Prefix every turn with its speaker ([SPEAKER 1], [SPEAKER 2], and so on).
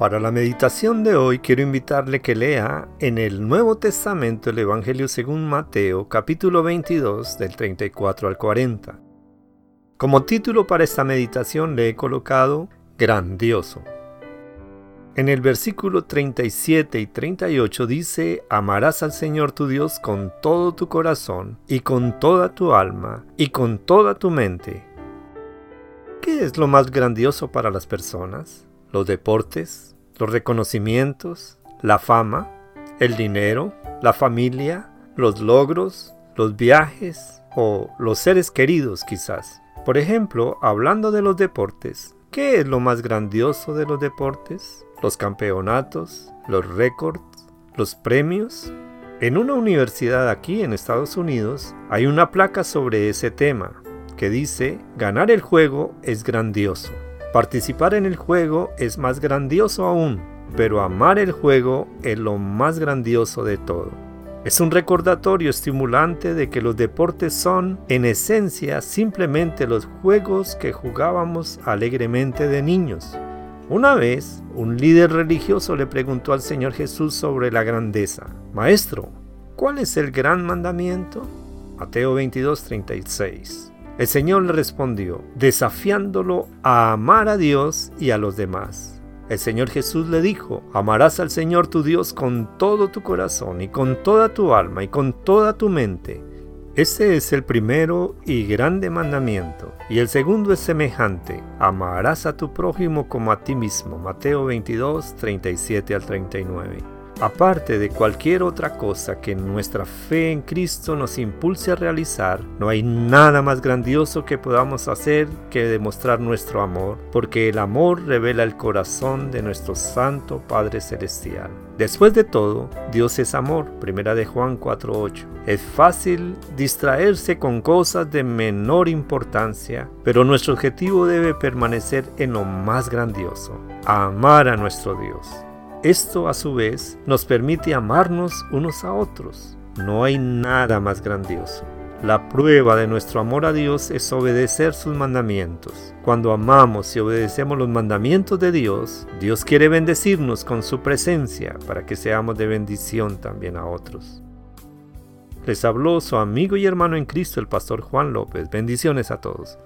[SPEAKER 1] Para la meditación de hoy quiero invitarle que lea en el Nuevo Testamento el Evangelio según Mateo capítulo 22 del 34 al 40. Como título para esta meditación le he colocado Grandioso. En el versículo 37 y 38 dice, amarás al Señor tu Dios con todo tu corazón y con toda tu alma y con toda tu mente. ¿Qué es lo más grandioso para las personas? ¿Los deportes? Los reconocimientos, la fama, el dinero, la familia, los logros, los viajes o los seres queridos quizás. Por ejemplo, hablando de los deportes, ¿qué es lo más grandioso de los deportes? Los campeonatos, los récords, los premios. En una universidad aquí en Estados Unidos hay una placa sobre ese tema que dice, ganar el juego es grandioso. Participar en el juego es más grandioso aún, pero amar el juego es lo más grandioso de todo. Es un recordatorio estimulante de que los deportes son, en esencia, simplemente los juegos que jugábamos alegremente de niños. Una vez, un líder religioso le preguntó al Señor Jesús sobre la grandeza. Maestro, ¿cuál es el gran mandamiento? Mateo 22:36. El Señor le respondió, desafiándolo a amar a Dios y a los demás. El Señor Jesús le dijo, amarás al Señor tu Dios con todo tu corazón y con toda tu alma y con toda tu mente. Este es el primero y grande mandamiento. Y el segundo es semejante, amarás a tu prójimo como a ti mismo. Mateo 22, 37 al 39. Aparte de cualquier otra cosa que nuestra fe en Cristo nos impulse a realizar, no hay nada más grandioso que podamos hacer que demostrar nuestro amor, porque el amor revela el corazón de nuestro Santo Padre Celestial. Después de todo, Dios es amor, primera de Juan 4.8. Es fácil distraerse con cosas de menor importancia, pero nuestro objetivo debe permanecer en lo más grandioso, amar a nuestro Dios. Esto a su vez nos permite amarnos unos a otros. No hay nada más grandioso. La prueba de nuestro amor a Dios es obedecer sus mandamientos. Cuando amamos y obedecemos los mandamientos de Dios, Dios quiere bendecirnos con su presencia para que seamos de bendición también a otros. Les habló su amigo y hermano en Cristo, el pastor Juan López. Bendiciones a todos.